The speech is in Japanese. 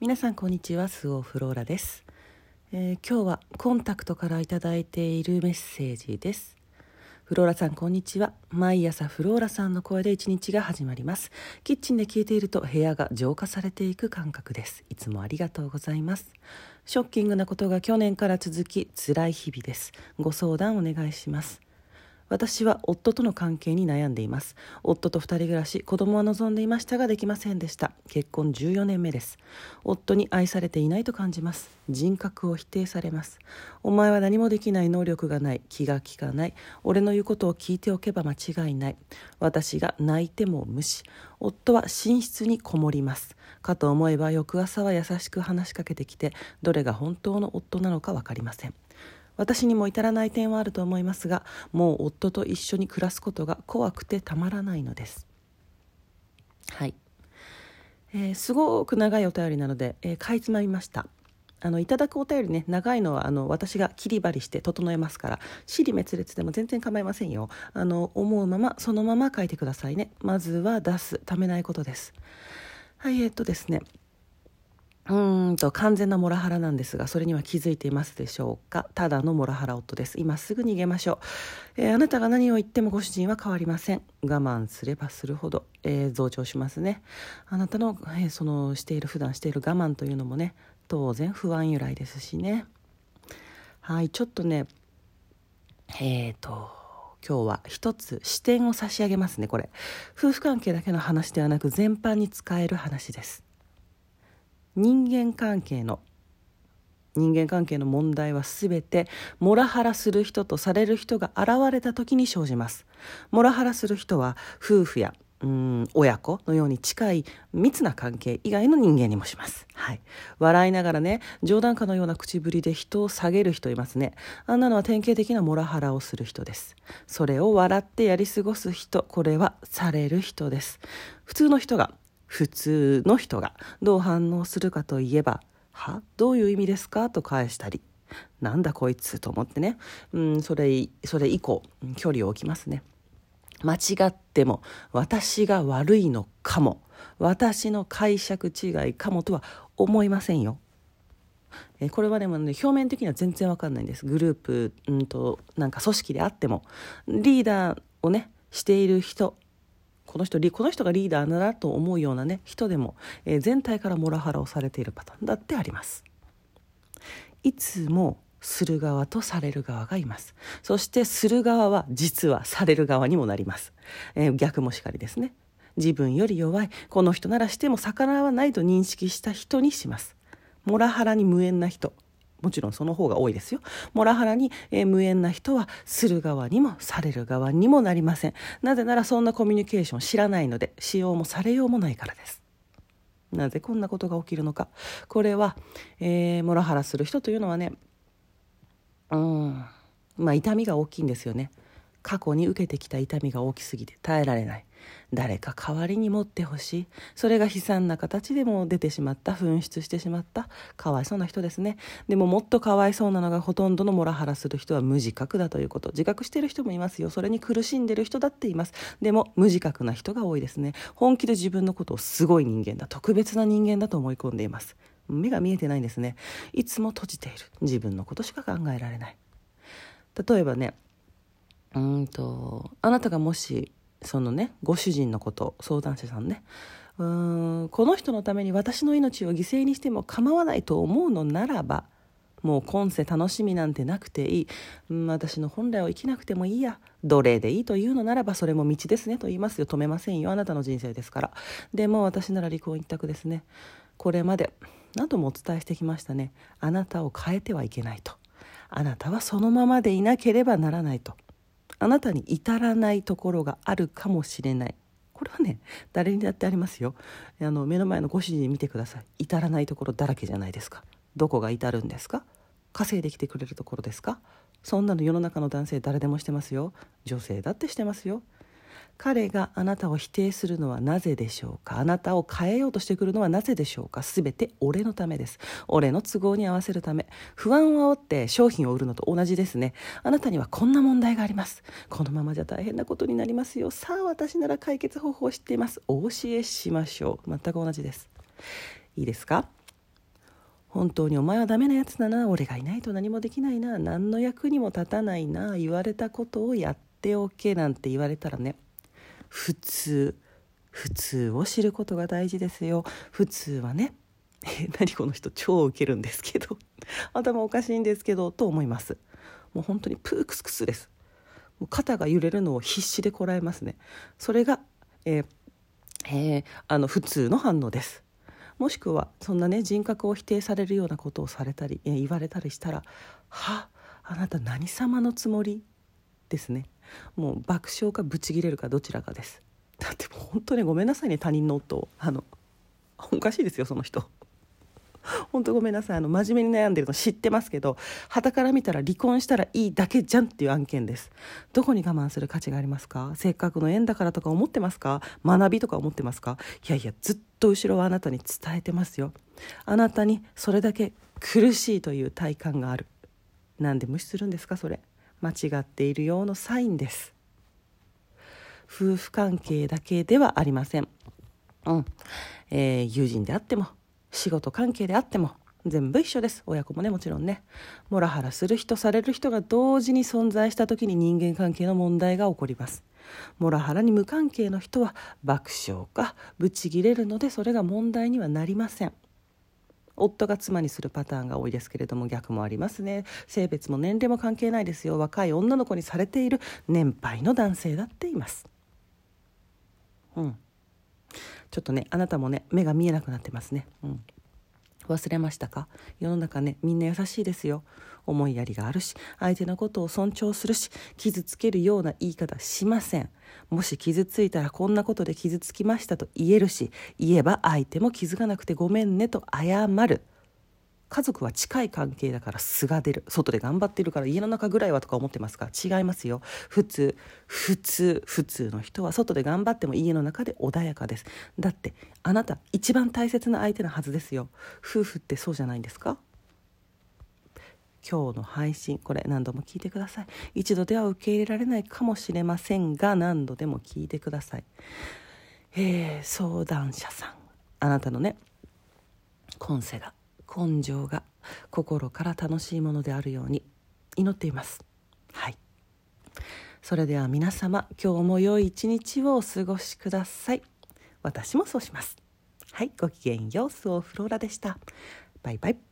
皆さんこんにちはスオフローラです、えー、今日はコンタクトからいただいているメッセージです。フローラさんこんにちは。毎朝フローラさんの声で一日が始まります。キッチンで聞いていると部屋が浄化されていく感覚です。いつもありがとうございます。ショッキングなことが去年から続き辛い日々です。ご相談お願いします。私は夫との関係に悩んでいます。夫と2人暮らし子供は望んでいましたができませんでした。結婚14年目です。夫に愛されていないと感じます。人格を否定されます。お前は何もできない能力がない。気が利かない。俺の言うことを聞いておけば間違いない。私が泣いても無視。夫は寝室にこもります。かと思えば翌朝は優しく話しかけてきてどれが本当の夫なのか分かりません。私にも至らない点はあると思いますがもう夫と一緒に暮らすことが怖くてたまらないのです。はい、えー、すごく長いお便りなので、えー、かいつまみました。あのいただくお便りね長いのはあの私が切り張りして整えますから尻滅裂でも全然構いませんよ。あの思うままそのまま書いてくださいね。まずは出すためないことです。はいえー、っとですねうんと完全なモラハラなんですがそれには気づいていますでしょうか？ただのモラハラ夫です。今すぐ逃げましょう、えー、あなたが何を言ってもご主人は変わりません。我慢すればするほど、えー、増長しますね。あなたの,、えー、そのしている普段している我慢というのもね当然不安由来ですしね。はいちょっとねえっ、ー、と今日は一つ視点を差し上げますねこれ。夫婦関係だけの話ではなく全般に使える話です。人間関係の人間関係の問題は全てモラハラする人とされる人が現れた時に生じますモラハラする人は夫婦やうん親子のように近い密な関係以外の人間にもします。はい。笑いながらね、冗談かのような口ぶりで人を下げる人いますね。あんなのは典型的なモラハラをする人です。それを笑ってやり過ごす人、これはされる人です。普通の人が普通の人がどう反応するかといえば「は？どういう意味ですか?」と返したり「なんだこいつ」と思ってね、うん、それそれ以降距離を置きますね。間違っても私が悪いのかも私の解釈違いかもとは思いませんよ。えこれはでもね表面的には全然わかんないんですグループうんとなんか組織であってもリーダーをねしている人この人この人がリーダーだなと思うようなね人でも、えー、全体からモラハラをされているパターンだってあります。いつもする側とされる側がいます。そしてする側は実はされる側にもなります、えー、逆もしかりですね。自分より弱いこの人ならしても逆らわないと認識した人にします。モラハラに無縁な人。もちろんその方が多いですよ。モラハラに、えー、無縁な人はする側にもされる側にもなりません。なぜならそんなコミュニケーション知らないので、使用もされようもないからです。なぜこんなことが起きるのか。これは、えー、モラハラする人というのはね、うん、まあ痛みが大きいんですよね。過去に受けてきた痛みが大きすぎて耐えられない。誰か代わりに持ってほしい。それが悲惨な形でも出てしまった紛失してしまった。かわいそうな人ですね。でももっとかわいそうなのがほとんどのモラハラする人は無自覚だということ。自覚してる人もいますよ。それに苦しんでる人だっています。でも無自覚な人が多いですね。本気で自分のことをすごい人間だ。特別な人間だと思い込んでいます。目が見えてないんですね。いつも閉じている。自分のことしか考えられない。例えばねうんとあなたがもしそのねご主人のこと相談者さんねうーんこの人のために私の命を犠牲にしても構わないと思うのならばもう今世楽しみなんてなくていい、うん、私の本来を生きなくてもいいや。奴隷でいいというのならばそれも道ですねと言いますよ。止めませんよ。あなたの人生ですから。でも私なら離婚一択ですね。これまで何度もお伝えしてきましたね。あなたを変えてはいけないと。あなたはそのままでいなければならないと。あなたに至らないところがあるかもしれない。これはね誰にだってありますよ。あの目の前のご主人見てください。至らないところだらけじゃないですか。どこが至るんですか？稼いできてくれるところですか？そんなの世の中の男性誰でもしてますよ。女性だってしてますよ。彼があなたを否定するのはなぜでしょうか？あなたを変えようとしてくるのはなぜでしょうか？全て俺のためです。俺の都合に合わせるため。不安を煽って商品を売るのと同じですね。あなたにはこんな問題があります。このままじゃ大変なことになりますよ。さあ私なら解決方法を知っています。お教えしましょう。全く同じです。いいですか？本当にお前はダメなやつだな。俺がいないと何もできないな。何の役にも立たないな。言われたことをやっておけなんて言われたらね。普通普通を知ることが大事ですよ。普通はねえ 何この人超ウケるんですけど 頭おかしいんですけどと思います。もう本当にプークスクスです。もう肩が揺れるのを必死でこらえますね。それが、えーえー、あの普通の反応です。もしくはそんなね人格を否定されるようなことをされたり、えー、言われたりしたら「はあなた何様のつもり?」ですね。もう爆笑かブチギレるかどちらかです。だってもう本当にごめんなさいね他人の夫あの おかしいですよその人。本当ごめんなさい。あの真面目に悩んでるの知ってますけど傍から見たら離婚したらいいだけじゃんっていう案件です。どこに我慢する価値がありますか？せっかくの縁だからとか思ってますか？学びとか思ってますか？いやいやずっと後ろはあなたに伝えてますよ。あなたにそれだけ苦しいという体感がある。なんで無視するんですかそれ。間違っているようのサインです。夫婦関係だけではありません。うん、えー、友人であっても仕事関係であっても全部一緒です。親子もねもちろんね。モラハラする人される人が同時に存在した時に人間関係の問題が起こります。モラハラに無関係の人は爆笑かブチギレるのでそれが問題にはなりません。夫が妻にするパターンが多いですけれども逆もありますね。性別も年齢も関係ないですよ。若い女の子にされている年配の男性だっています。うん。ちょっとねあなたもね目が見えなくなってますね。うん。忘れましたか？世の中ねみんな優しいですよ。思いやりがあるし相手のことを尊重するし傷つけるような言い方しません。もし傷ついたらこんなことで傷つきましたと言えるし言えば相手も気づかなくてごめんねと謝る。家族は近い関係だから素が出る。外で頑張ってるから家の中ぐらいはとか思ってますか違いますよ。普通普通普通の人は外で頑張っても家の中で穏やかです。だってあなた一番大切な相手のはずですよ。夫婦ってそうじゃないんですか？今日の配信これ何度も聞いてください。一度では受け入れられないかもしれませんが何度でも聞いてください。えー、相談者さん。あなたのね今世が根性が心から楽しいものであるように祈っています。はい。それでは皆様今日も良い一日をお過ごしください。私もそうします。はい。ごきげんようスオフローラでした。バイバイ。